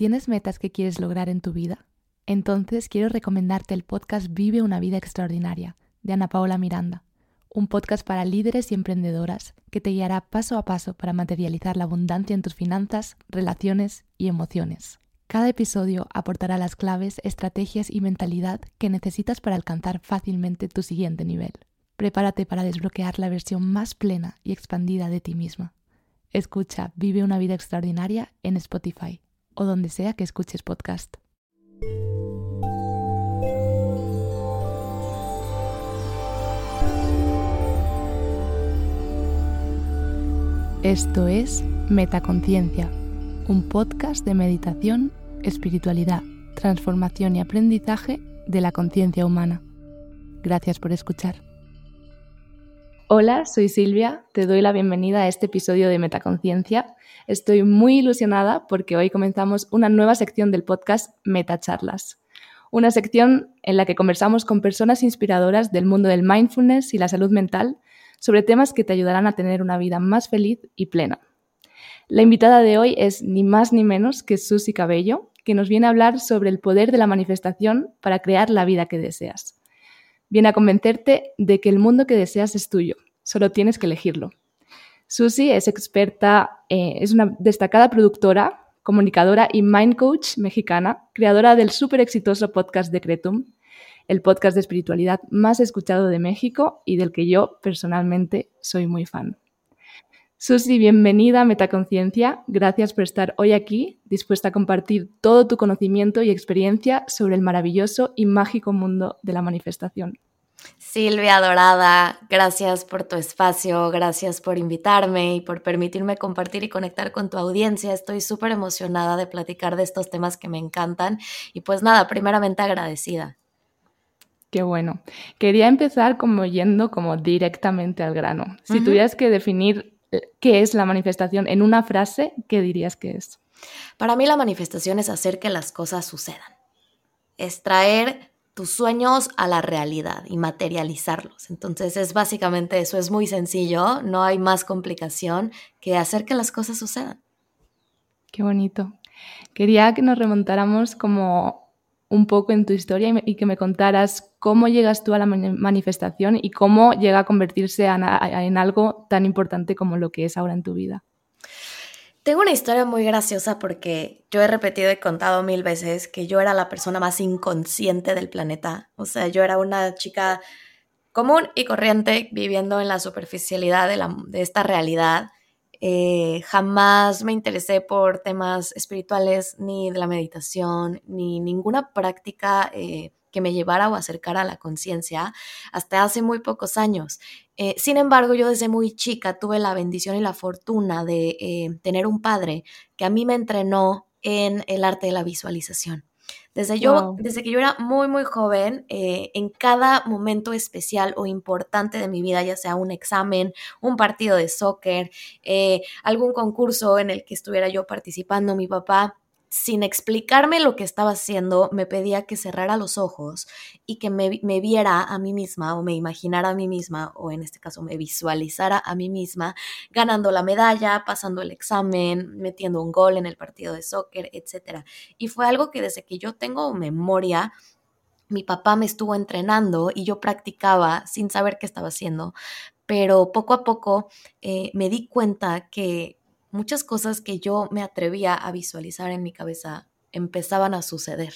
¿Tienes metas que quieres lograr en tu vida? Entonces quiero recomendarte el podcast Vive una vida extraordinaria de Ana Paola Miranda, un podcast para líderes y emprendedoras que te guiará paso a paso para materializar la abundancia en tus finanzas, relaciones y emociones. Cada episodio aportará las claves, estrategias y mentalidad que necesitas para alcanzar fácilmente tu siguiente nivel. Prepárate para desbloquear la versión más plena y expandida de ti misma. Escucha Vive una vida extraordinaria en Spotify o donde sea que escuches podcast. Esto es Metaconciencia, un podcast de meditación, espiritualidad, transformación y aprendizaje de la conciencia humana. Gracias por escuchar. Hola, soy Silvia, te doy la bienvenida a este episodio de Metaconciencia. Estoy muy ilusionada porque hoy comenzamos una nueva sección del podcast Metacharlas, una sección en la que conversamos con personas inspiradoras del mundo del mindfulness y la salud mental sobre temas que te ayudarán a tener una vida más feliz y plena. La invitada de hoy es ni más ni menos que Susi Cabello, que nos viene a hablar sobre el poder de la manifestación para crear la vida que deseas viene a convencerte de que el mundo que deseas es tuyo, solo tienes que elegirlo. Susi es experta, eh, es una destacada productora, comunicadora y mind coach mexicana, creadora del súper exitoso podcast Decretum, el podcast de espiritualidad más escuchado de México y del que yo personalmente soy muy fan. Susi, bienvenida a Metaconciencia. Gracias por estar hoy aquí, dispuesta a compartir todo tu conocimiento y experiencia sobre el maravilloso y mágico mundo de la manifestación. Silvia Dorada, gracias por tu espacio, gracias por invitarme y por permitirme compartir y conectar con tu audiencia. Estoy súper emocionada de platicar de estos temas que me encantan y pues nada, primeramente agradecida. Qué bueno. Quería empezar como yendo como directamente al grano. Si tuvieras que definir qué es la manifestación en una frase, ¿qué dirías que es? Para mí la manifestación es hacer que las cosas sucedan. Es traer tus sueños a la realidad y materializarlos. Entonces es básicamente eso, es muy sencillo, no hay más complicación que hacer que las cosas sucedan. Qué bonito. Quería que nos remontáramos como un poco en tu historia y, que me contaras cómo llegas tú a la manifestación y cómo llega a convertirse en, algo tan importante como lo que es ahora en tu vida. Tengo una historia muy graciosa porque yo he repetido y contado mil veces que yo era la persona más inconsciente del planeta. O sea, yo era una chica común y corriente viviendo en la superficialidad de, esta realidad eh, jamás me interesé por temas espirituales, ni de la meditación, ni ninguna práctica eh, que me llevara o acercara a la conciencia hasta hace muy pocos años. Eh, sin embargo, yo desde muy chica tuve la bendición y la fortuna de tener un padre que a mí me entrenó en el arte de la visualización. Desde, yo, desde que yo era muy, muy joven, eh, en cada momento especial o importante de mi vida, ya sea un examen, un partido de soccer, eh, algún concurso en el que estuviera yo participando, mi papá sin explicarme lo que estaba haciendo, me pedía que cerrara los ojos y que me, viera a mí misma o me imaginara a mí misma, o en este caso me visualizara a mí misma, ganando la medalla, pasando el examen, metiendo un gol en el partido de soccer, etc. Y fue algo que desde que yo tengo memoria, mi papá me estuvo entrenando y yo practicaba sin saber qué estaba haciendo, pero poco a poco eh, me di cuenta que muchas cosas que yo me atrevía a visualizar en mi cabeza empezaban a suceder.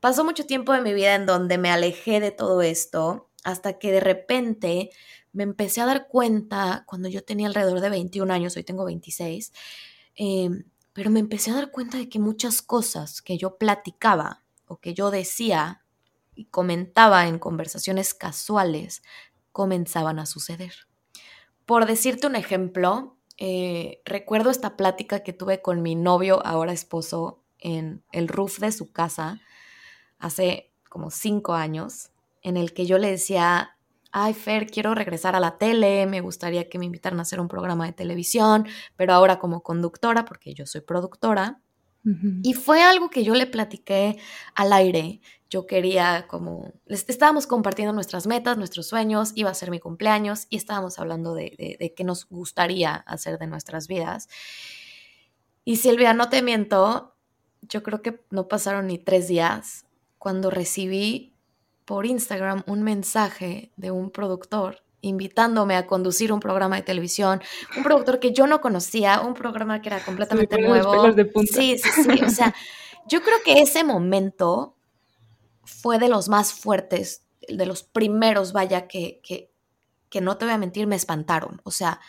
Pasó mucho tiempo de mi vida en donde me alejé de todo esto hasta que de repente me empecé a dar cuenta cuando yo tenía alrededor de 21 años, hoy tengo 26, em, pero me empecé a dar cuenta de que muchas cosas que yo platicaba o que yo decía y comentaba en conversaciones casuales comenzaban a suceder. Por decirte un ejemplo, eh, recuerdo esta plática que tuve con mi novio, ahora esposo, en el roof de su casa hace como cinco años, en el que yo le decía, ay Fer, quiero regresar a la tele, me gustaría que me invitaran a hacer un programa de televisión, pero ahora como conductora, porque yo soy productora. Y fue algo que yo le platiqué al aire yo quería como, estábamos compartiendo nuestras metas, nuestros sueños, iba a ser mi cumpleaños y estábamos hablando de, de, qué nos gustaría hacer de nuestras vidas. Y Silvia, no te miento, yo creo que no pasaron ni tres días cuando recibí por Instagram un mensaje de un productor invitándome a conducir un programa de televisión, un productor que yo no conocía, un programa que era completamente nuevo. Sí, sí, sí. O sea, yo creo que ese momento fue de los más fuertes, de los primeros, vaya, que, que, que no te voy a mentir, me espantaron. O sea,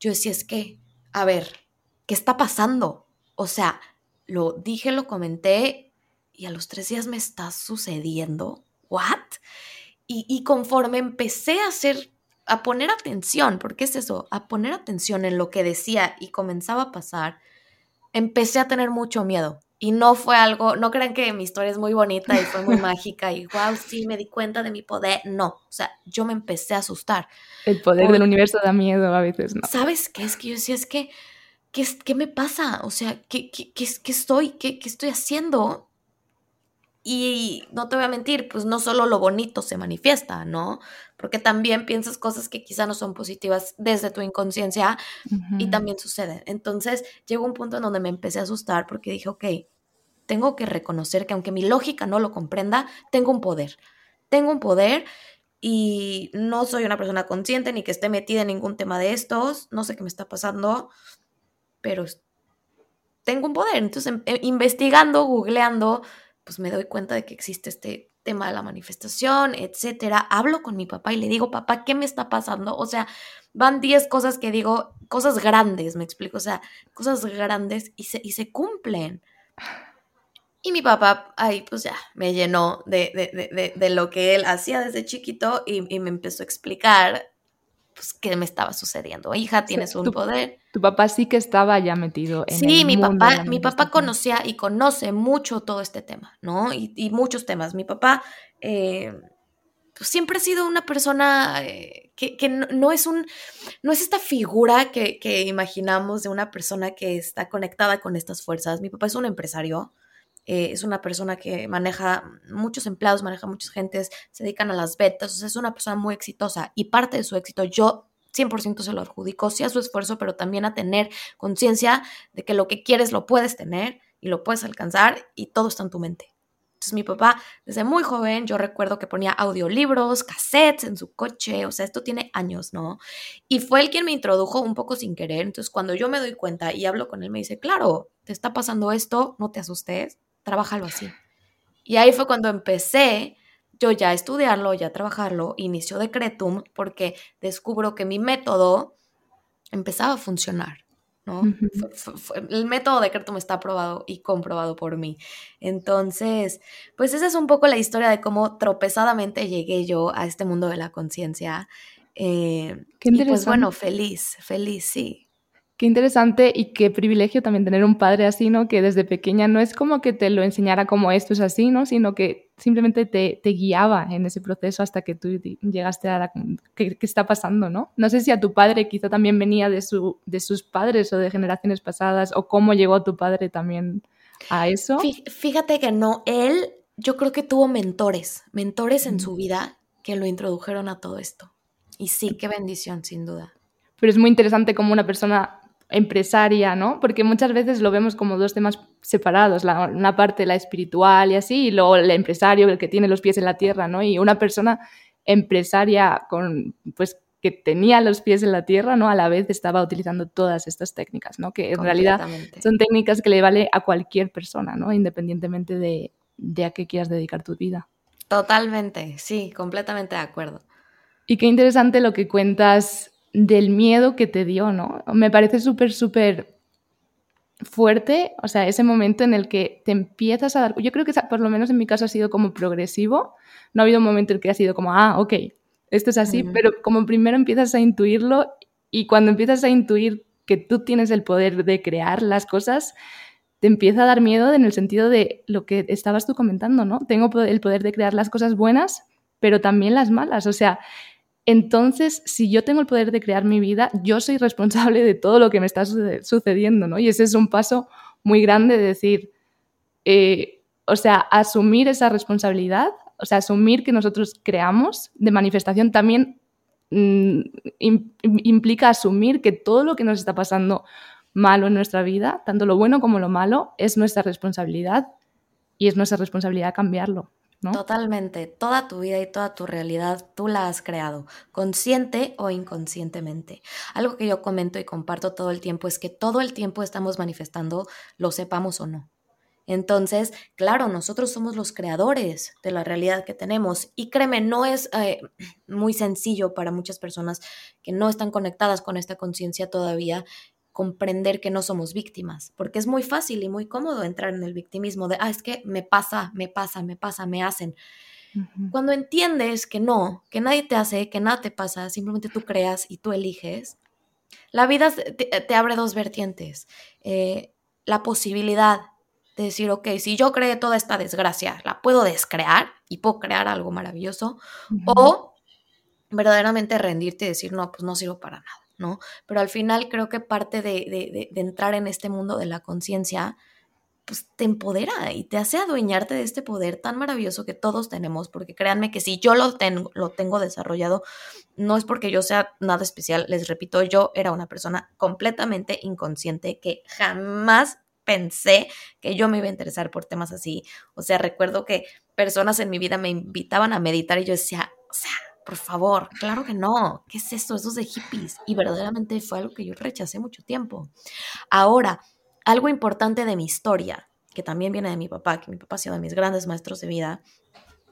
yo decía, es que, a ver, ¿qué está pasando? O sea, lo dije, lo comenté y a los tres días me está sucediendo. ¿What? Y, y conforme empecé a hacer, a poner atención, porque es eso, a poner atención en lo que decía y comenzaba a pasar, empecé a tener mucho miedo. Y no fue algo, no crean que mi historia es muy bonita y fue muy mágica y wow, sí, me di cuenta de mi poder. No, o sea, yo me empecé a asustar. El poder del universo da miedo a veces, ¿no? ¿Sabes qué? Es que yo decía, es que, ¿qué, qué me pasa? O sea, ¿qué, qué, qué, qué estoy, qué, qué estoy haciendo? Y no te voy a mentir, pues no solo lo bonito se manifiesta, ¿no? Porque también piensas cosas que quizá no son positivas desde tu inconsciencia y también suceden. Entonces llegó un punto en donde me empecé a asustar porque dije, ok, tengo que reconocer que aunque mi lógica no lo comprenda, tengo un poder. Tengo un poder y no soy una persona consciente ni que esté metida en ningún tema de estos. No sé qué me está pasando, pero tengo un poder. Entonces, em, eh, investigando, googleando, pues me doy cuenta de que existe este tema de la manifestación, etcétera. Hablo con mi papá y le digo, papá, ¿qué me está pasando? O sea, van 10 cosas que digo, cosas grandes, me explico, o sea, cosas grandes y se, y se cumplen. Y mi papá ahí pues ya me llenó de, de, de, de lo que él hacía desde chiquito y, y, me empezó a explicar pues qué me estaba sucediendo. Hija, tienes un poder. Tu papá sí que estaba ya metido en Sí, mi papá, mi papá conocía y conoce mucho todo este tema, ¿no? Y, y muchos temas. Mi papá eh, pues siempre ha sido una persona eh, que, que no, no, es un, no es esta figura que, que imaginamos de una persona que está conectada con estas fuerzas. Mi papá es un empresario. Eh, es una persona que maneja muchos empleados, maneja muchas gentes, se dedican a las ventas, o sea, es una persona muy exitosa y parte de su éxito yo 100% se lo adjudico, sí a su esfuerzo, pero también a tener conciencia de que lo que quieres lo puedes tener y lo puedes alcanzar y todo está en tu mente. Entonces mi papá, desde muy joven, yo recuerdo que ponía audiolibros, cassettes en su coche, o sea, esto tiene años, ¿no? Y fue él quien me introdujo un poco sin querer. Entonces cuando yo me doy cuenta y hablo con él, me dice, claro, te está pasando esto, no te asustes, trabájalo así. Y ahí fue cuando empecé yo ya a estudiarlo, ya a trabajarlo, inicio Decretum, porque descubro que mi método empezaba a funcionar. ¿no? Uh -huh. fue, fue, el método Decretum está aprobado y comprobado por mí. Entonces, pues esa es un poco la historia de cómo tropezadamente llegué yo a este mundo de la conciencia. Eh, Qué interesante. Y pues bueno, feliz, feliz, sí. Qué interesante y qué privilegio también tener un padre así, ¿no? Que desde pequeña no es como que te lo enseñara como esto es así, ¿no? Sino que simplemente te, te guiaba en ese proceso hasta que tú llegaste a la... ¿qué, ¿qué, está pasando, no? No sé si a tu padre quizá también venía de, su, de sus padres o de generaciones pasadas o cómo llegó tu padre también a eso. Fíjate que no, él yo creo que tuvo mentores, mentores en su vida que lo introdujeron a todo esto. Y sí, qué bendición, sin duda. Pero es muy interesante como una persona empresaria, ¿no? Porque muchas veces lo vemos como dos temas separados, la, una parte la espiritual y así, y luego el empresario, el que tiene los pies en la tierra, ¿no? Y una persona empresaria con, pues, que tenía los pies en la tierra, ¿no? A la vez estaba utilizando todas estas técnicas, ¿no? Que en realidad son técnicas que le vale a cualquier persona, ¿no? Independientemente de, de a qué quieras dedicar tu vida. Totalmente, sí, completamente de acuerdo. Y qué interesante lo que cuentas del miedo que te dio, ¿no? Me parece súper, súper fuerte, o sea, ese momento en el que te empiezas a dar, yo creo que por lo menos en mi caso ha sido como progresivo, no ha habido un momento en que ha sido como, ah, ok, esto es así, uh -huh. pero como primero empiezas a intuirlo y cuando empiezas a intuir que tú tienes el poder de crear las cosas, te empieza a dar miedo en el sentido de lo que estabas tú comentando, ¿no? Tengo el poder de crear las cosas buenas, pero también las malas, o sea, entonces, si yo tengo el poder de crear mi vida, yo soy responsable de todo lo que me está sucediendo, ¿no? Y ese es un paso muy grande de decir, eh, o sea, asumir esa responsabilidad, o sea, asumir que nosotros creamos de manifestación también mmm, implica asumir que todo lo que nos está pasando malo en nuestra vida, tanto lo bueno como lo malo, es nuestra responsabilidad y es nuestra responsabilidad cambiarlo. Totalmente, toda tu vida y toda tu realidad tú la has creado, consciente o inconscientemente. Algo que yo comento y comparto todo el tiempo es que todo el tiempo estamos manifestando, lo sepamos o no. Entonces, claro, nosotros somos los creadores de la realidad que tenemos y créeme, no es eh, muy sencillo para muchas personas que no están conectadas con esta conciencia todavía comprender que no somos víctimas, porque es muy fácil y muy cómodo entrar en el victimismo de, ah, es que me pasa, me pasa, me pasa, me hacen. Cuando entiendes que no, que nadie te hace, que nada te pasa, simplemente tú creas y tú eliges, la vida te, abre dos vertientes. Eh, la posibilidad de decir, ok, si yo creé toda esta desgracia, la puedo descrear y puedo crear algo maravilloso, o verdaderamente rendirte y decir, no, pues no sirvo para nada. ¿No? Pero al final creo que parte de, entrar en este mundo de la conciencia, pues te empodera y te hace adueñarte de este poder tan maravilloso que todos tenemos, porque créanme que si yo lo tengo, lo tengo desarrollado, no es porque yo sea nada especial, les repito, yo era una persona completamente inconsciente que jamás pensé que yo me iba a interesar por temas así. O sea, recuerdo que personas en mi vida me invitaban a meditar y yo decía, o sea, por favor, claro que no. ¿Qué es esto? Esos de hippies. Y verdaderamente fue algo que yo rechacé mucho tiempo. Ahora, algo importante de mi historia, que también viene de mi papá, que mi papá ha sido de mis grandes maestros de vida,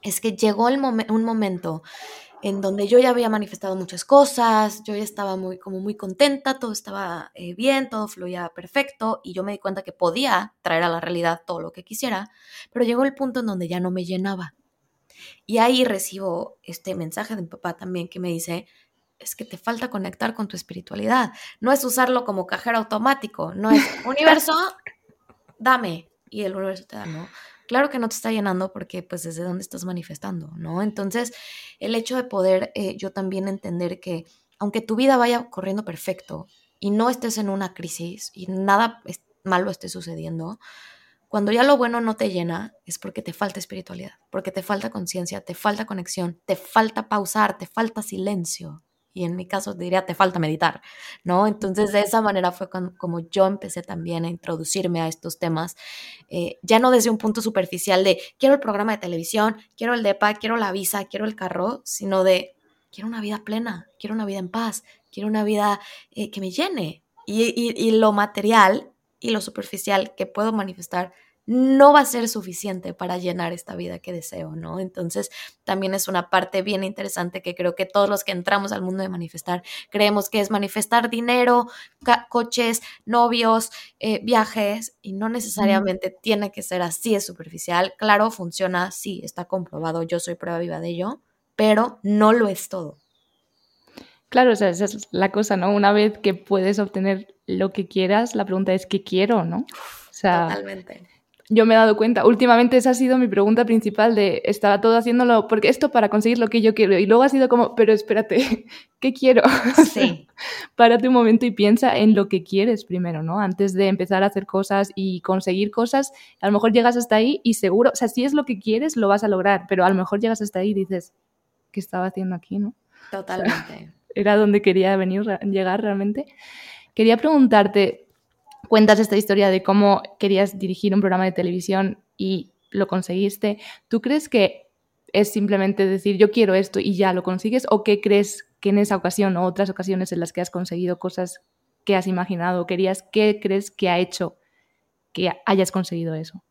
es que llegó el un momento en donde yo ya había manifestado muchas cosas, yo ya estaba muy, como muy contenta, todo estaba eh, bien, todo fluía perfecto y yo me di cuenta que podía traer a la realidad todo lo que quisiera, pero llegó el punto en donde ya no me llenaba. Y ahí recibo este mensaje de mi papá también que me dice, es que te falta conectar con tu espiritualidad. No es usarlo como cajero automático, no es universo, dame. Y el universo te da, ¿no? Claro que no te está llenando porque pues desde dónde estás manifestando, ¿no? Entonces, el hecho de poder eh, yo también entender que aunque tu vida vaya corriendo perfecto y no estés en una crisis y nada malo esté sucediendo, cuando ya lo bueno no te llena, es porque te falta espiritualidad, porque te falta conciencia, te falta conexión, te falta pausar, te falta silencio. Y en mi caso diría, te falta meditar, ¿no? Entonces, de esa manera fue como yo empecé también a introducirme a estos temas, eh, ya no desde un punto superficial de quiero el programa de televisión, quiero el DEPA, quiero la visa, quiero el carro, sino de quiero una vida plena, quiero una vida en paz, quiero una vida eh, que me llene. y lo material y lo superficial que puedo manifestar no va a ser suficiente para llenar esta vida que deseo, ¿no? Entonces, también es una parte bien interesante que creo que todos los que entramos al mundo de manifestar creemos que es manifestar dinero, coches, novios, eh, viajes, y no necesariamente tiene que ser así, es superficial. Claro, funciona, sí, está comprobado, yo soy prueba viva de ello, pero no lo es todo. Claro, o sea, esa es la cosa, ¿no? Una vez que puedes obtener lo que quieras, la pregunta es ¿qué quiero, no? O sea, Totalmente yo me he dado cuenta, últimamente esa ha sido mi pregunta principal de estaba todo haciéndolo, porque esto para conseguir lo que yo quiero. Y luego ha sido como, pero espérate, ¿qué quiero? Sí. Párate un momento y piensa en lo que quieres primero, ¿no? Antes de empezar a hacer cosas y conseguir cosas, a lo mejor llegas hasta ahí y seguro, o sea, si es lo que quieres, lo vas a lograr, pero a lo mejor llegas hasta ahí y dices, ¿qué estaba haciendo aquí, no? Totalmente. era donde quería venir, llegar realmente. Quería preguntarte, cuentas esta historia de cómo querías dirigir un programa de televisión y lo conseguiste, ¿tú crees que es simplemente decir yo quiero esto y ya lo consigues o qué crees que en esa ocasión o otras ocasiones en las que has conseguido cosas que has imaginado o querías, qué crees que ha hecho que hayas conseguido eso?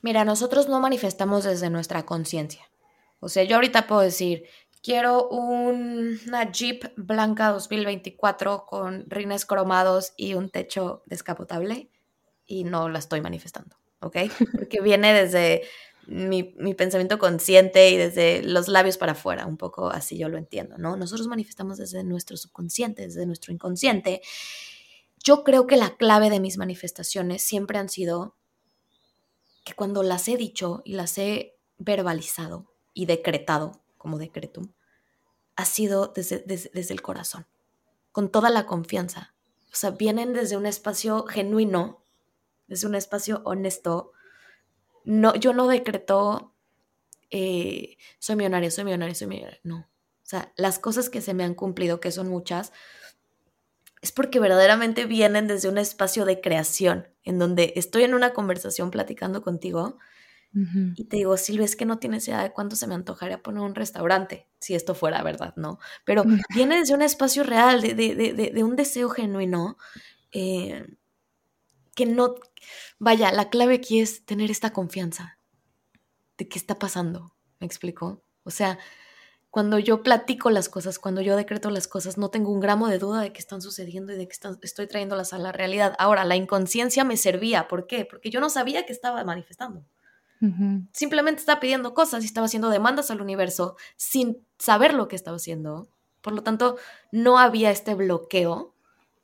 Mira, nosotros no manifestamos desde nuestra conciencia. O sea, yo ahorita puedo decir, Quiero una Jeep blanca 2024 con rines cromados y un techo descapotable y no la estoy manifestando, ¿ok? Porque viene desde mi, pensamiento consciente y desde los labios para afuera, un poco así yo lo entiendo, ¿no? Nosotros manifestamos desde nuestro subconsciente, desde nuestro inconsciente. Yo creo que la clave de mis manifestaciones siempre han sido que cuando las he dicho y las he verbalizado y decretado, como decretum, ha sido desde, desde, el corazón, con toda la confianza. O sea, vienen desde un espacio genuino, desde un espacio honesto. No, yo no decreto, eh, soy millonario, soy millonario, soy millonario. No. O sea, las cosas que se me han cumplido, que son muchas, es porque verdaderamente vienen desde un espacio de creación, en donde estoy en una conversación platicando contigo y te digo, Silvia, es que no tienes idea de cuánto se me antojaría poner un restaurante, si esto fuera verdad, ¿no? Pero viene desde un espacio real, de, de, un deseo genuino, eh, que no, vaya, la clave aquí es tener esta confianza de qué está pasando, ¿me explico? O sea, cuando yo platico las cosas, cuando yo decreto las cosas, no tengo un gramo de duda de que están sucediendo y de que estoy trayéndolas a la realidad. Ahora, la inconsciencia me servía. ¿Por qué? Porque yo no sabía que estaba manifestando. Simplemente estaba pidiendo cosas y estaba haciendo demandas al universo sin saber lo que estaba haciendo. Por lo tanto, no había este bloqueo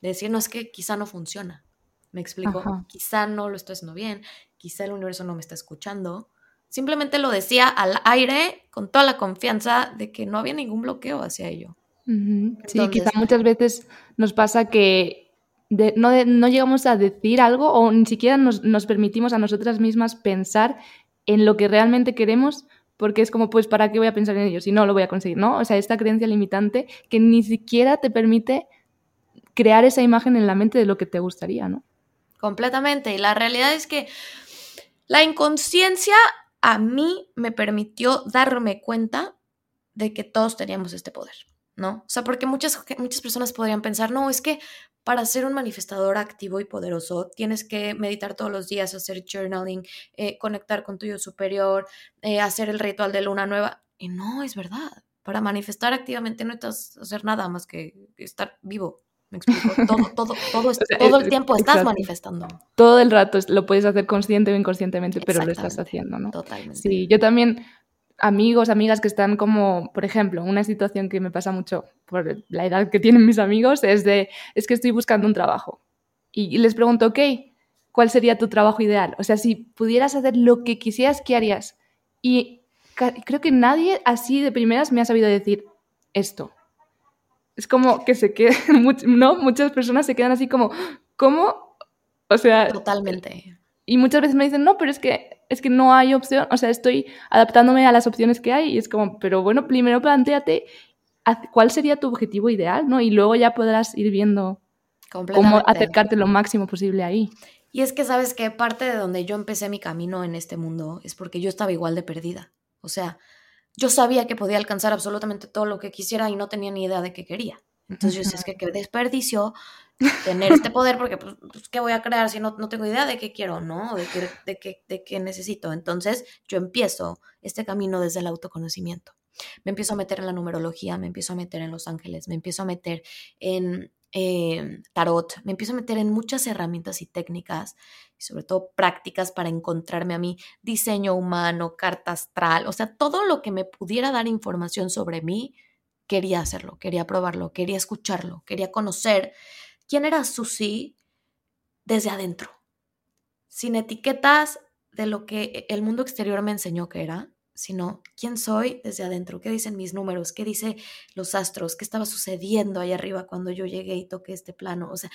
de decir, no, es que quizá no funciona. ¿Me explico? Quizá no lo estoy haciendo bien, quizá el universo no me está escuchando. Simplemente lo decía al aire con toda la confianza de que no había ningún bloqueo hacia ello. Sí, quizá muchas veces nos pasa que no, llegamos a decir algo o ni siquiera nos, permitimos a nosotras mismas pensar en lo que realmente queremos porque es como, pues, ¿para qué voy a pensar en ello si no lo voy a conseguir? ¿no? O sea, esta creencia limitante que ni siquiera te permite crear esa imagen en la mente de lo que te gustaría, ¿no? Completamente. Y la realidad es que la inconsciencia a mí me permitió darme cuenta de que todos teníamos este poder, ¿no? O sea, porque muchas, muchas personas podrían pensar, no, es que para ser un manifestador activo y poderoso tienes que meditar todos los días, hacer journaling, eh, conectar con tu yo superior, eh, hacer el ritual de luna nueva. Y no, es verdad. Para manifestar activamente no necesitas hacer nada más que estar vivo, me explico, todo, todo, todo, todo el tiempo estás manifestando. Todo el rato lo puedes hacer consciente o inconscientemente, pero lo estás haciendo, ¿no? Totalmente. Sí, yo también, amigos, amigas que están como, por ejemplo, una situación que me pasa mucho por la edad que tienen mis amigos es de, es que estoy buscando un trabajo. Y les pregunto, ok, ¿cuál sería tu trabajo ideal? O sea, si pudieras hacer lo que quisieras, ¿qué harías? Y creo que nadie así de primeras me ha sabido decir esto es como que se quedan, ¿no? Muchas personas se quedan así como, ¿cómo? O sea... Totalmente. Y muchas veces me dicen, no, pero es que, es que no hay opción, o sea, estoy adaptándome a las opciones que hay y es como, pero bueno, primero planteate cuál sería tu objetivo ideal, ¿no? Y luego ya podrás ir viendo cómo acercarte lo máximo posible ahí. Y es que sabes que parte de donde yo empecé mi camino en este mundo es porque yo estaba igual de perdida. O sea, yo sabía que podía alcanzar absolutamente todo lo que quisiera y no tenía ni idea de qué quería. Entonces yo decía, es que qué desperdicio tener este poder porque, pues, pues, ¿qué voy a crear si no, no tengo idea de qué quiero, ¿no? De qué, de, qué, de qué necesito. Entonces yo empiezo este camino desde el autoconocimiento. Me empiezo a meter en la numerología, me empiezo a meter en los ángeles, me empiezo a meter en eh, tarot, me empiezo a meter en muchas herramientas y técnicas, y sobre todo prácticas para encontrarme a mí, diseño humano, carta astral, o sea, todo lo que me pudiera dar información sobre mí, quería hacerlo, quería probarlo, quería escucharlo, quería conocer quién era Susi desde adentro, sin etiquetas de lo que el mundo exterior me enseñó que era, sino quién soy desde adentro, qué dicen mis números, qué dice los astros, qué estaba sucediendo ahí arriba cuando yo llegué y toqué este plano, o sea,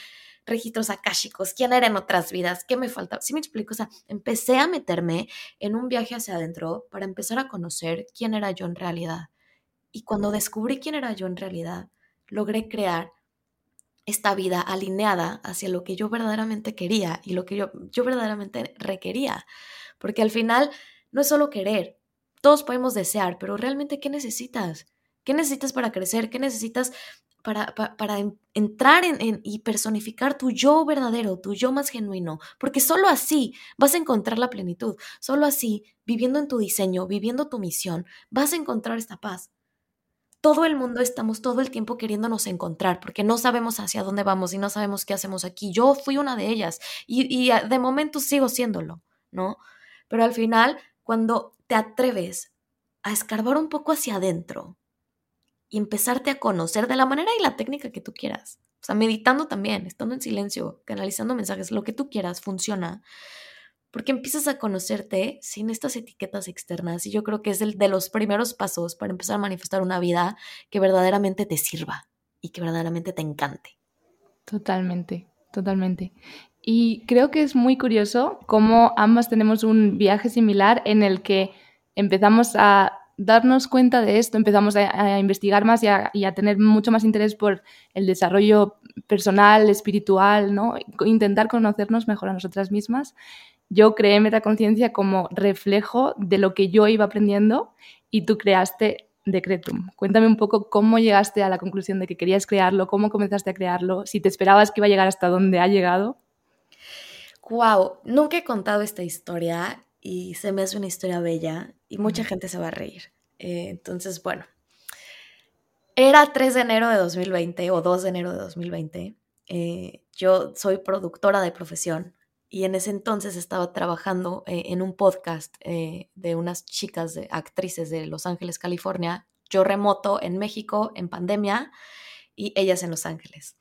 registros akáshicos, quién era en otras vidas, qué me faltaba. ¿Sí me explico? O sea, empecé a meterme en un viaje hacia adentro para empezar a conocer quién era yo en realidad. Y cuando descubrí quién era yo en realidad, logré crear esta vida alineada hacia lo que yo verdaderamente quería y lo que yo, yo verdaderamente requería. Porque al final no es solo querer, todos podemos desear, pero realmente, ¿qué necesitas? ¿Qué necesitas para crecer? ¿Qué necesitas para, para, entrar en, y personificar tu yo verdadero, tu yo más genuino? Porque solo así vas a encontrar la plenitud. Solo así, viviendo en tu diseño, viviendo tu misión, vas a encontrar esta paz. Todo el mundo estamos todo el tiempo queriéndonos encontrar porque no sabemos hacia dónde vamos y no sabemos qué hacemos aquí. Yo fui una de ellas y, y de momento sigo siéndolo, ¿no? Pero al final, cuando te atreves a escarbar un poco hacia adentro y empezarte a conocer de la manera y la técnica que tú quieras. O sea, meditando también, estando en silencio, canalizando mensajes, lo que tú quieras, funciona. Porque empiezas a conocerte sin estas etiquetas externas y yo creo que es el de los primeros pasos para empezar a manifestar una vida que verdaderamente te sirva y que verdaderamente te encante. Totalmente, totalmente. Y creo que es muy curioso cómo ambas tenemos un viaje similar en el que empezamos a darnos cuenta de esto, empezamos a, investigar más y a, tener mucho más interés por el desarrollo personal, espiritual, ¿no? Intentar conocernos mejor a nosotras mismas. Yo creé Metaconciencia como reflejo de lo que yo iba aprendiendo y tú creaste Decretum. Cuéntame un poco cómo llegaste a la conclusión de que querías crearlo, cómo comenzaste a crearlo, si te esperabas que iba a llegar hasta donde ha llegado. Wow, nunca he contado esta historia y se me hace una historia bella y mucha gente se va a reír. Eh, entonces, bueno, era 3 de enero de 2020 o 2 de enero de 2020. Eh, yo soy productora de profesión y en ese entonces estaba trabajando eh, en un podcast de unas chicas, de, actrices de Los Ángeles, California. Yo remoto en México en pandemia y ellas en Los Ángeles.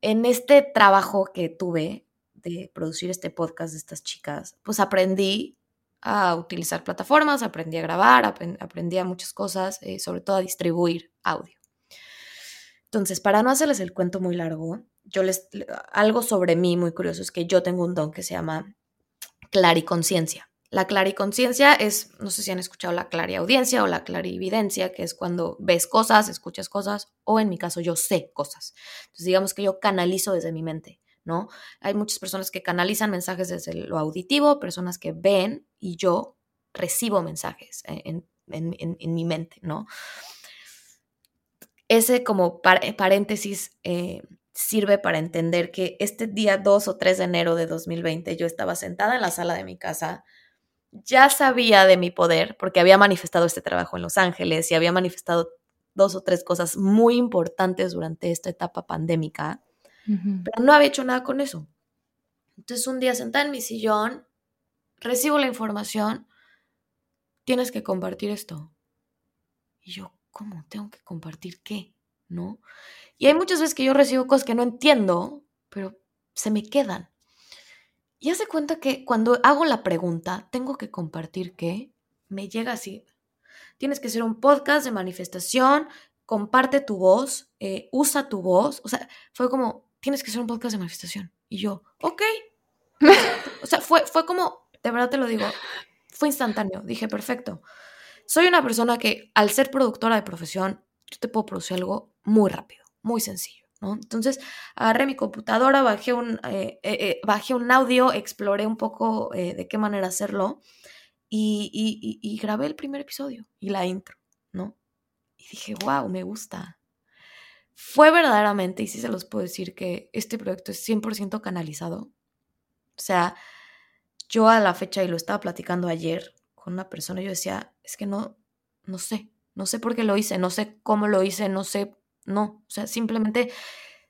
En este trabajo que tuve, de producir este podcast de estas chicas, pues aprendí a utilizar plataformas, aprendí a grabar, aprendí a muchas cosas, eh, sobre todo a distribuir audio. Entonces, para no hacerles el cuento muy largo, yo les algo sobre mí muy curioso es que yo tengo un don que se llama clariconciencia. La clariconciencia es, no sé si han escuchado la clariaudiencia o la clarividencia, que es cuando ves cosas, escuchas cosas, o en mi caso yo sé cosas. Entonces, digamos que yo canalizo desde mi mente. ¿no? Hay muchas personas que canalizan mensajes desde lo auditivo, personas que ven y yo recibo mensajes en, mi mente, ¿no? Ese como paréntesis eh, sirve para entender que este día 2 o 3 de enero de 2020 yo estaba sentada en la sala de mi casa, ya sabía de mi poder porque había manifestado este trabajo en Los Ángeles y había manifestado dos o tres cosas muy importantes durante esta etapa pandémica pero no había hecho nada con eso. Entonces un día sentada en mi sillón, recibo la información, tienes que compartir esto. Y yo, ¿cómo? ¿Tengo que compartir qué? ¿No? Y hay muchas veces que yo recibo cosas que no entiendo, pero se me quedan. Y hace cuenta que cuando hago la pregunta, ¿tengo que compartir qué? Me llega así. Tienes que hacer un podcast de manifestación, comparte tu voz, eh, usa tu voz. O sea, fue como, tienes que hacer un podcast de manifestación. Y yo, ok. o sea, fue, fue como, de verdad te lo digo, fue instantáneo. Dije, perfecto. Soy una persona que al ser productora de profesión, yo te puedo producir algo muy rápido, muy sencillo. ¿no? Entonces agarré mi computadora, bajé un, eh, eh, eh, bajé un audio, exploré un poco de qué manera hacerlo y, y, y, grabé el primer episodio y la intro, ¿no? Y dije, wow, me gusta fue verdaderamente, y sí se los puedo decir, que este proyecto es 100% canalizado. O sea, yo a la fecha, y lo estaba platicando ayer con una persona, yo decía, es que no, no sé, no sé por qué lo hice, no sé cómo lo hice, no sé, no, o sea, simplemente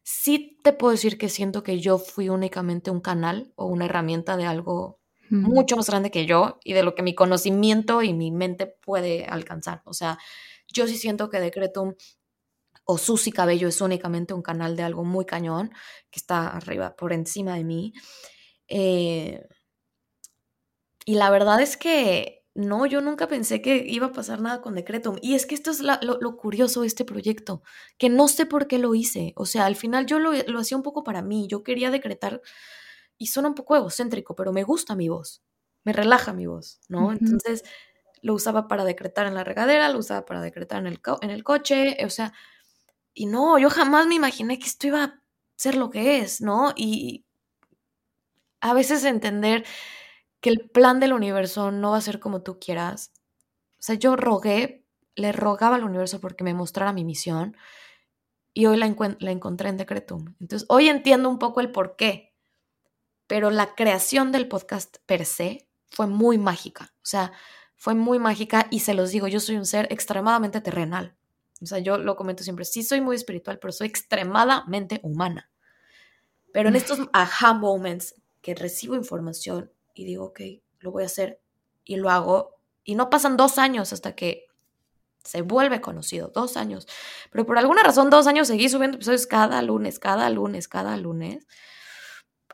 sí te puedo decir que siento que yo fui únicamente un canal o una herramienta de algo mucho más grande que yo y de lo que mi conocimiento y mi mente puede alcanzar. O sea, yo sí siento que Decretum o Susi Cabello es únicamente un canal de algo muy cañón que está arriba, por encima de mí. Eh, y la verdad es que no, yo nunca pensé que iba a pasar nada con Decretum. Y es que esto es lo, curioso de este proyecto, que no sé por qué lo hice. O sea, al final yo lo, hacía un poco para mí. Yo quería decretar, y suena un poco egocéntrico, pero me gusta mi voz, me relaja mi voz, ¿no? Entonces lo usaba para decretar en la regadera, lo usaba para decretar en el, en el coche, o sea, y no, yo jamás me imaginé que esto iba a ser lo que es, ¿no? Y a veces entender que el plan del universo no va a ser como tú quieras. O sea, yo rogué, le rogaba al universo porque me mostrara mi misión y hoy la, la encontré en Decretum. Entonces, hoy entiendo un poco el por qué, pero la creación del podcast per se fue muy mágica. O sea, fue muy mágica y se los digo, yo soy un ser extremadamente terrenal. O sea, yo lo comento siempre, sí soy muy espiritual, pero soy extremadamente humana. Pero en estos aha moments que recibo información y digo, ok, lo voy a hacer y lo hago, y no pasan dos años hasta que se vuelve conocido, dos años. Pero por alguna razón, dos años seguí subiendo episodios cada lunes, cada lunes, cada lunes.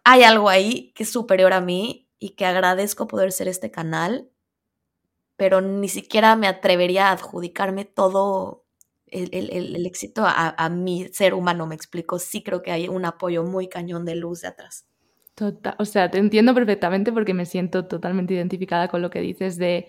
Hay algo ahí que es superior a mí y que agradezco poder ser este canal, pero ni siquiera me atrevería a adjudicarme todo el, éxito a, mi ser humano, me explico. Sí creo que hay un apoyo muy cañón de luz de atrás. Total, o sea, te entiendo perfectamente porque me siento totalmente identificada con lo que dices de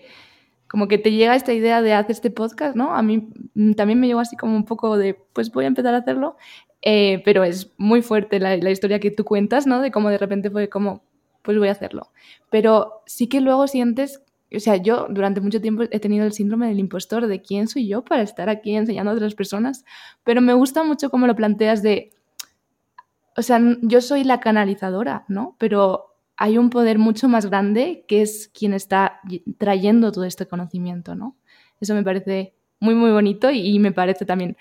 como que te llega esta idea de hacer este podcast, ¿no? A mí mm, también me llegó así como un poco de, pues voy a empezar a hacerlo, eh, pero es muy fuerte la, la, historia que tú cuentas, ¿no? De cómo de repente fue como, pues voy a hacerlo. Pero sí que luego sientes, o sea, yo durante mucho tiempo he tenido el síndrome del impostor, de quién soy yo para estar aquí enseñando a otras personas, pero me gusta mucho cómo lo planteas de, o sea, yo soy la canalizadora, ¿no? Pero hay un poder mucho más grande que es quien está trayendo todo este conocimiento, ¿no? Eso me parece muy, muy bonito y, me parece también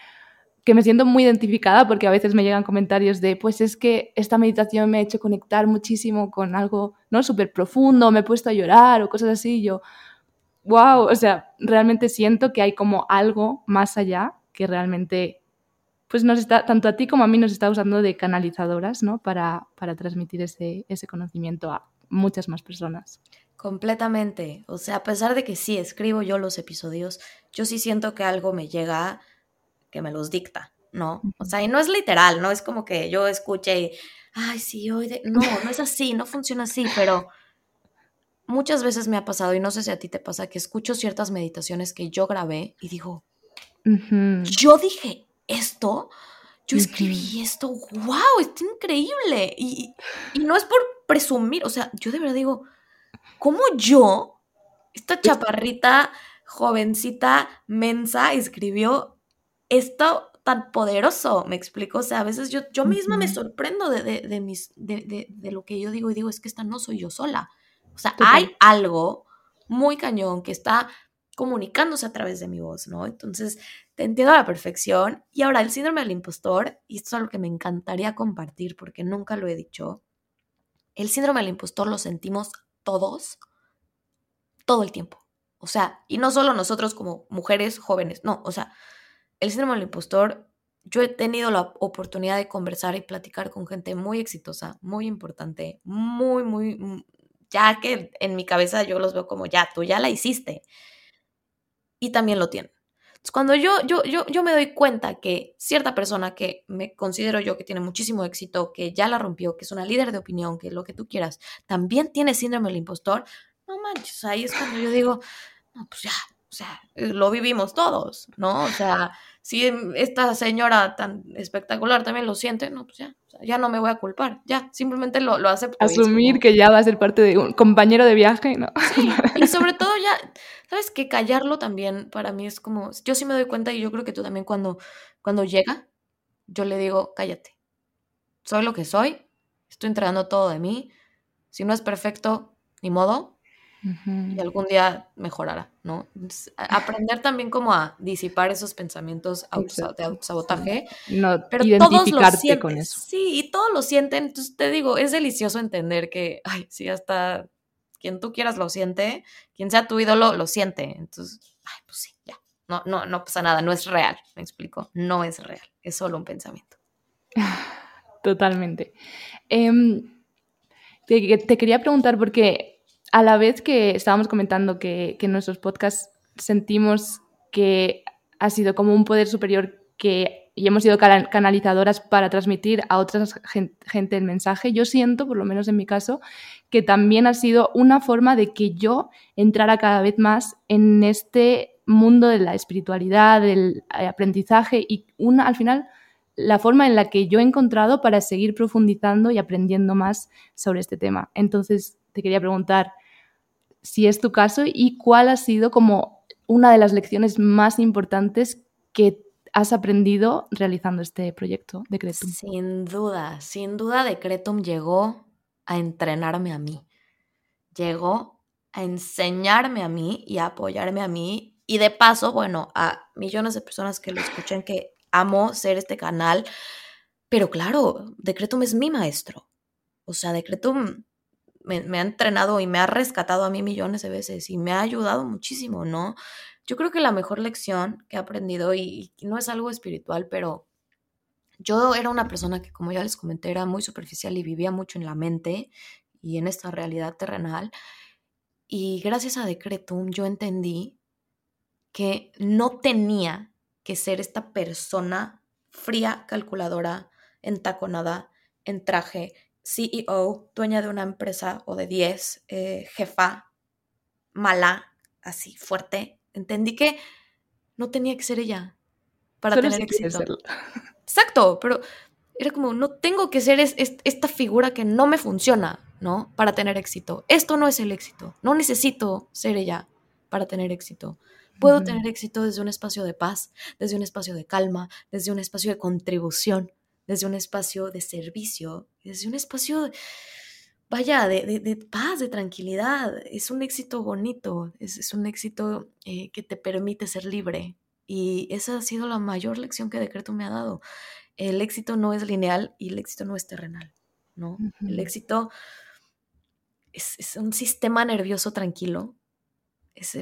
que me siento muy identificada porque a veces me llegan comentarios de, pues es que esta meditación me ha hecho conectar muchísimo con algo, ¿no? Súper profundo, me he puesto a llorar o cosas así. Yo, wow, o sea, realmente siento que hay como algo más allá que realmente pues nos está, tanto a ti como a mí nos está usando de canalizadoras, ¿no? Para, para transmitir ese, ese conocimiento a muchas más personas. Completamente. O sea, a pesar de que sí escribo yo los episodios, yo sí siento que algo me llega que me los dicta, ¿no? O sea, y no es literal, no es como que yo escuche y, ay, sí, hoy de... No, no es así, no funciona así, pero muchas veces me ha pasado, y no sé si a ti te pasa, que escucho ciertas meditaciones que yo grabé y digo, yo dije esto, yo escribí esto, wow, está increíble. Y, no es por presumir, o sea, yo de verdad digo, ¿cómo yo, esta chaparrita, jovencita, mensa, escribió esto tan poderoso? Me explico, o sea, a veces yo, yo misma me sorprendo de, mis, de, lo que yo digo y digo, es que esta no soy yo sola. O sea, hay algo muy cañón que está comunicándose a través de mi voz, ¿no? Entonces, te entiendo a la perfección. Y ahora, el síndrome del impostor, y esto es algo que me encantaría compartir porque nunca lo he dicho, el síndrome del impostor lo sentimos todos, todo el tiempo. O sea, y no solo nosotros como mujeres jóvenes, no, o sea, el síndrome del impostor, yo he tenido la oportunidad de conversar y platicar con gente muy exitosa, muy importante, muy, muy, mm, ya que en mi cabeza yo los veo como, ya, tú ya la hiciste. Y también lo tienen cuando yo, yo, yo, yo me doy cuenta que cierta persona que me considero yo que tiene muchísimo éxito, que ya la rompió, que es una líder de opinión, que lo que tú quieras, también tiene síndrome del impostor, no manches, ahí es cuando yo digo, no, pues ya, o sea, eh, lo vivimos todos, ¿no? O sea, si esta señora tan espectacular también lo siente, no, pues ya, ya no me voy a culpar, ya, simplemente lo, lo acepto. Asumir que ya va a ser parte de un compañero de viaje, ¿no? Sí, y sobre todo ya, ¿sabes? Que callarlo también para mí es como, yo sí me doy cuenta y yo creo que tú también cuando, cuando llega, yo le digo, cállate, soy lo que soy, estoy entregando todo de mí, si no es perfecto, ni modo, y algún día mejorará, ¿no? aprender también como a disipar esos pensamientos de autosabotaje, no, pero todos lo sienten, con eso. Sí, y todos lo sienten, entonces te digo, es delicioso entender que, ay, sí, hasta quien tú quieras lo siente, quien sea tu ídolo lo siente, entonces, ay, pues sí, ya, no, no, no pasa nada, no es real, me explico, no es real, es solo un pensamiento. Totalmente. Te, te quería preguntar porque a la vez que estábamos comentando que, en nuestros podcasts sentimos que ha sido como un poder superior que y hemos sido canalizadoras para transmitir a otra gente el mensaje, yo siento, por lo menos en mi caso, que también ha sido una forma de que yo entrara cada vez más en este mundo de la espiritualidad, del aprendizaje y una, al final la forma en la que yo he encontrado para seguir profundizando y aprendiendo más sobre este tema. Entonces, te quería preguntar, si es tu caso y cuál ha sido como una de las lecciones más importantes que has aprendido realizando este proyecto Decretum. Sin duda, sin duda Decretum llegó a entrenarme a mí, llegó a enseñarme a mí y a apoyarme a mí y de paso, bueno, a millones de personas que lo escuchan que amo ser este canal, pero claro, Decretum es mi maestro. O sea, Decretum me, ha entrenado y me ha rescatado a mí millones de veces y me ha ayudado muchísimo, ¿no? Yo creo que la mejor lección que he aprendido, y, no es algo espiritual, pero yo era una persona que, como ya les comenté, era muy superficial y vivía mucho en la mente y en esta realidad terrenal. Y gracias a Decretum yo entendí que no tenía que ser esta persona fría, calculadora, entaconada, en traje, CEO, dueña de una empresa o de 10, eh, jefa, mala, así fuerte, entendí que no tenía que ser ella para tener éxito. Exacto, pero era como, no tengo que ser esta figura que no me funciona, ¿no? Para tener éxito. Esto no es el éxito. No necesito ser ella para tener éxito. Puedo tener éxito desde un espacio de paz, desde un espacio de calma, desde un espacio de contribución, desde un espacio de servicio, desde un espacio, vaya, de, paz, de tranquilidad. Es un éxito bonito, es, un éxito eh, que te permite ser libre. Y esa ha sido la mayor lección que Decreto me ha dado. El éxito no es lineal y el éxito no es terrenal, ¿no? El éxito es, es un sistema nervioso tranquilo,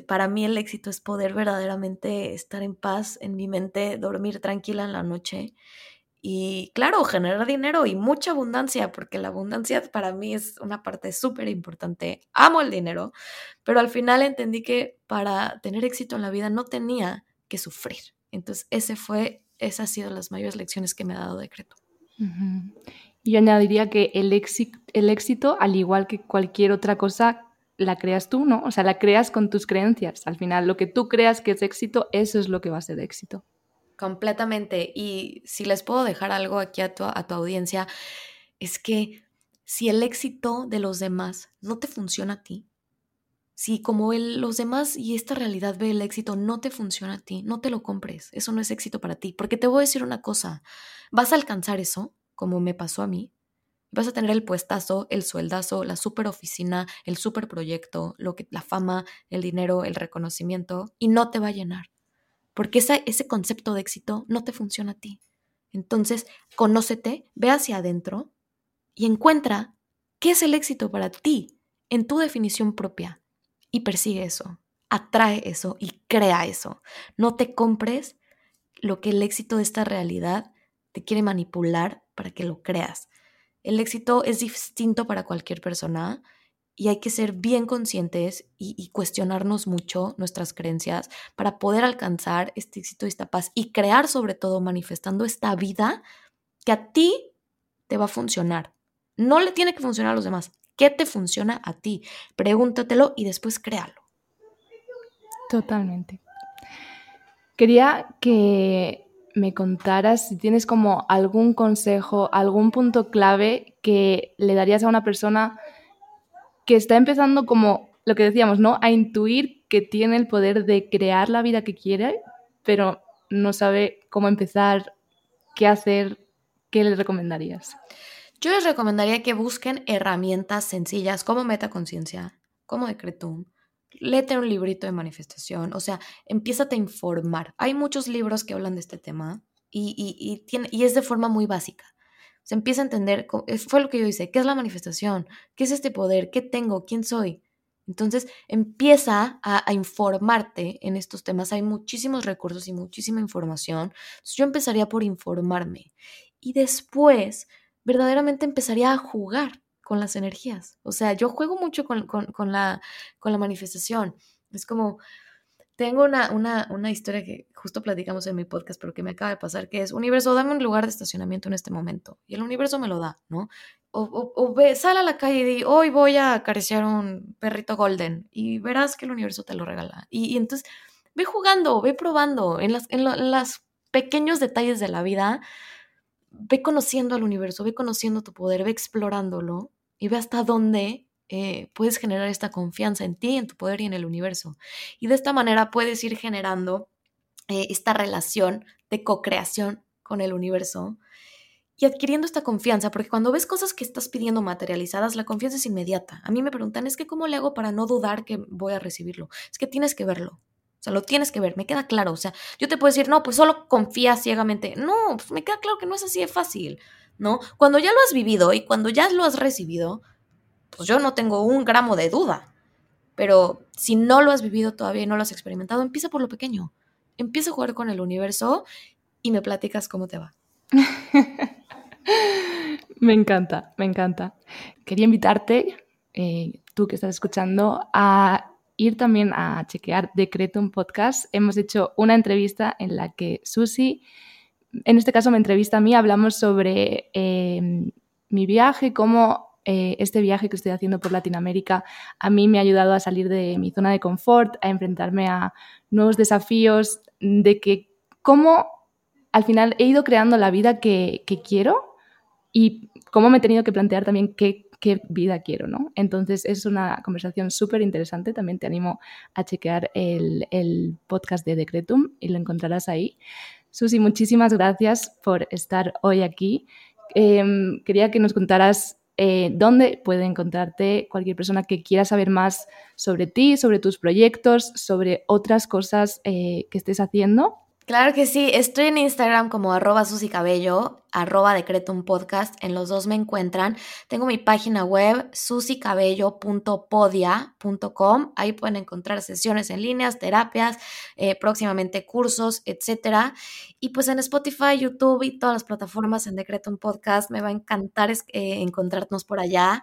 para mí el éxito es poder verdaderamente estar en paz en mi mente, dormir tranquila en la noche y claro, generar dinero y mucha abundancia, porque la abundancia para mí es una parte súper importante. Amo el dinero, pero al final entendí que para tener éxito en la vida no tenía que sufrir. Entonces, ese fue, esas han sido las mayores lecciones que me ha dado Decreto. Y yo añadiría que el éxito, el éxito, al igual que cualquier otra cosa, la creas tú, ¿no? O sea, la creas con tus creencias. Al final, lo que tú creas que es éxito, eso es lo que va a ser éxito. Completamente. Y si les puedo dejar algo aquí a tu, a tu audiencia, es que si el éxito de los demás no te funciona a ti, si como el, los demás y esta realidad ve el éxito no te funciona a ti, no te lo compres. Eso no es éxito para ti. Porque te voy a decir una cosa, vas a alcanzar eso, como me pasó a mí, vas a tener el puestazo, el sueldazo, la super oficina, el super proyecto, lo que, la fama, el dinero, el reconocimiento, y no te va a llenar. Porque ese concepto de éxito no te funciona a ti. Entonces, conócete, ve hacia adentro y encuentra qué es el éxito para ti en tu definición propia y persigue eso, atrae eso y crea eso. No te compres lo que el éxito de esta realidad te quiere manipular para que lo creas. El éxito es distinto para cualquier persona y hay que ser bien conscientes y, cuestionarnos mucho nuestras creencias para poder alcanzar este éxito y esta paz y crear sobre todo manifestando esta vida que a ti te va a funcionar. No le tiene que funcionar a los demás. ¿Qué te funciona a ti? Pregúntatelo y después créalo. Totalmente. Quería que me contaras si tienes como algún consejo, algún punto clave que le darías a una persona que está empezando como lo que decíamos, ¿no? A intuir que tiene el poder de crear la vida que quiere, pero no sabe cómo empezar, qué hacer, ¿qué le recomendarías? Yo les recomendaría que busquen herramientas sencillas como metaconciencia, como decretum, léete un librito de manifestación, o sea, empieza a informar. Hay muchos libros que hablan de este tema y, y, tiene, y es de forma muy básica. Se empieza a entender, fue lo que yo hice, ¿qué es la manifestación? ¿Qué es este poder? ¿Qué tengo? ¿Quién soy? Entonces empieza a, informarte en estos temas. Hay muchísimos recursos y muchísima información. yo empezaría por informarme y después verdaderamente empezaría a jugar con las energías. O sea, yo juego mucho con, la, con la manifestación. Es como, tengo una, una, historia que justo platicamos en mi podcast, pero que me acaba de pasar, que es, universo, dame un lugar de estacionamiento en este momento. Y el universo me lo da, ¿no? O, o, ve, sal a la calle y di, hoy voy a acariciar un perrito golden y verás que el universo te lo regala. Y, entonces, ve jugando, ve probando en las, en los pequeños detalles de la vida ve conociendo al universo, ve conociendo tu poder, ve explorándolo y ve hasta dónde eh, puedes generar esta confianza en ti, en tu poder y en el universo. Y de esta manera puedes ir generando eh, esta relación de co-creación con el universo y adquiriendo esta confianza, porque cuando ves cosas que estás pidiendo materializadas, la confianza es inmediata. A mí me preguntan, es que ¿cómo le hago para no dudar que voy a recibirlo? Es que tienes que verlo. O sea, lo tienes que ver, me queda claro. O sea, yo te puedo decir, no, pues solo confía ciegamente. No, pues me queda claro que no es así de fácil, ¿no? Cuando ya lo has vivido y cuando ya lo has recibido, pues yo no tengo un gramo de duda. Pero si no lo has vivido todavía y no lo has experimentado, empieza por lo pequeño. Empieza a jugar con el universo y me platicas cómo te va. me encanta, me encanta. Quería invitarte, eh, tú que estás escuchando, a ir también a chequear Decreto un podcast. Hemos hecho una entrevista en la que Susi, en este caso me entrevista a mí, hablamos sobre em, mi viaje, cómo eh, este viaje que estoy haciendo por Latinoamérica a mí me ha ayudado a salir de mi zona de confort, a enfrentarme a nuevos desafíos, de que cómo al final he ido creando la vida que, quiero y cómo me he tenido que plantear también qué, vida quiero, ¿no? Entonces es una conversación súper interesante, también te animo a chequear el, podcast de Decretum y lo encontrarás ahí. Susi, muchísimas gracias por estar hoy aquí. Em, quería que nos contaras eh, dónde puede encontrarte cualquier persona que quiera saber más sobre ti, sobre tus proyectos, sobre otras cosas eh, que estés haciendo. Claro que sí, estoy en Instagram como arroba susicabello arroba decretum podcast, en los dos me encuentran. Tengo mi página web susicabello.podia.com, ahí pueden encontrar sesiones en líneas, terapias, eh, próximamente cursos, etcétera. Y pues en Spotify, YouTube y todas las plataformas en Decretum Podcast me va a encantar eh, encontrarnos por allá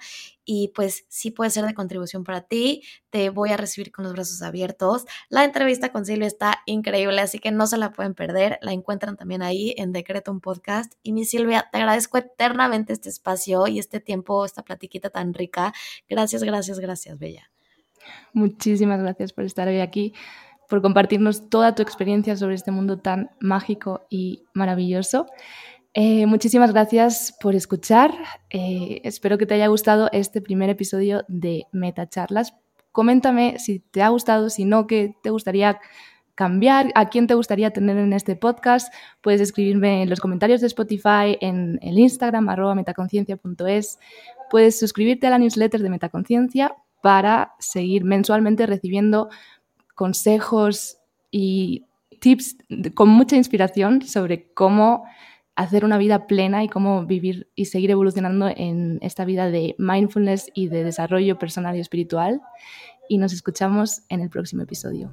y pues sí puede ser de contribución para ti. Te voy a recibir con los brazos abiertos. La entrevista con Silvia está increíble, así que no se la pueden perder. La encuentran también ahí en Decretum Podcast y Silvia, te agradezco eternamente este espacio y este tiempo, esta platiquita tan rica. Gracias, gracias, gracias, Bella. Muchísimas gracias por estar hoy aquí, por compartirnos toda tu experiencia sobre este mundo tan mágico y maravilloso. Eh, muchísimas gracias por escuchar. Eh, espero que te haya gustado este primer episodio de Meta Charlas. Coméntame si te ha gustado, si no, qué te gustaría cambiar, a quién te gustaría tener en este podcast, puedes escribirme en los comentarios de Spotify, en el Instagram, arroba metaconciencia.es. Puedes suscribirte a la newsletter de Metaconciencia para seguir mensualmente recibiendo consejos y tips con mucha inspiración sobre cómo hacer una vida plena y cómo vivir y seguir evolucionando en esta vida de mindfulness y de desarrollo personal y espiritual. Y nos escuchamos en el próximo episodio.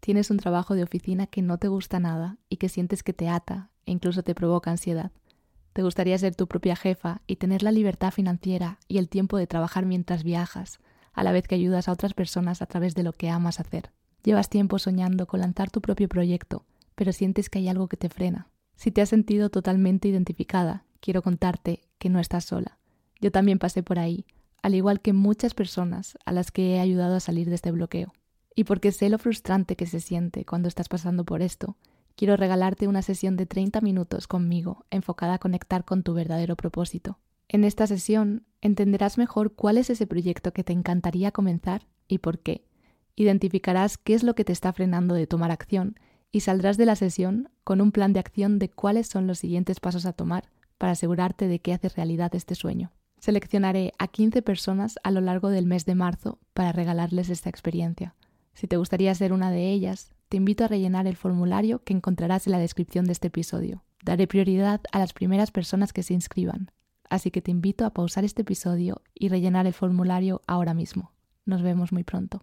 Tienes un trabajo de oficina que no te gusta nada y que sientes que te ata e incluso te provoca ansiedad. Te gustaría ser tu propia jefa y tener la libertad financiera y el tiempo de trabajar mientras viajas, a la vez que ayudas a otras personas a través de lo que amas hacer. Llevas tiempo soñando con lanzar tu propio proyecto, pero sientes que hay algo que te frena. Si te has sentido totalmente identificada, quiero contarte que no estás sola. Yo también pasé por ahí, al igual que muchas personas a las que he ayudado a salir de este bloqueo. Y porque sé lo frustrante que se siente cuando estás pasando por esto, quiero regalarte una sesión de 30 minutos conmigo enfocada a conectar con tu verdadero propósito. En esta sesión entenderás mejor cuál es ese proyecto que te encantaría comenzar y por qué. Identificarás qué es lo que te está frenando de tomar acción y saldrás de la sesión con un plan de acción de cuáles son los siguientes pasos a tomar para asegurarte de que haces realidad este sueño. Seleccionaré a 15 personas a lo largo del mes de marzo para regalarles esta experiencia. Si te gustaría ser una de ellas, te invito a rellenar el formulario que encontrarás en la descripción de este episodio. Daré prioridad a las primeras personas que se inscriban, así que te invito a pausar este episodio y rellenar el formulario ahora mismo. Nos vemos muy pronto.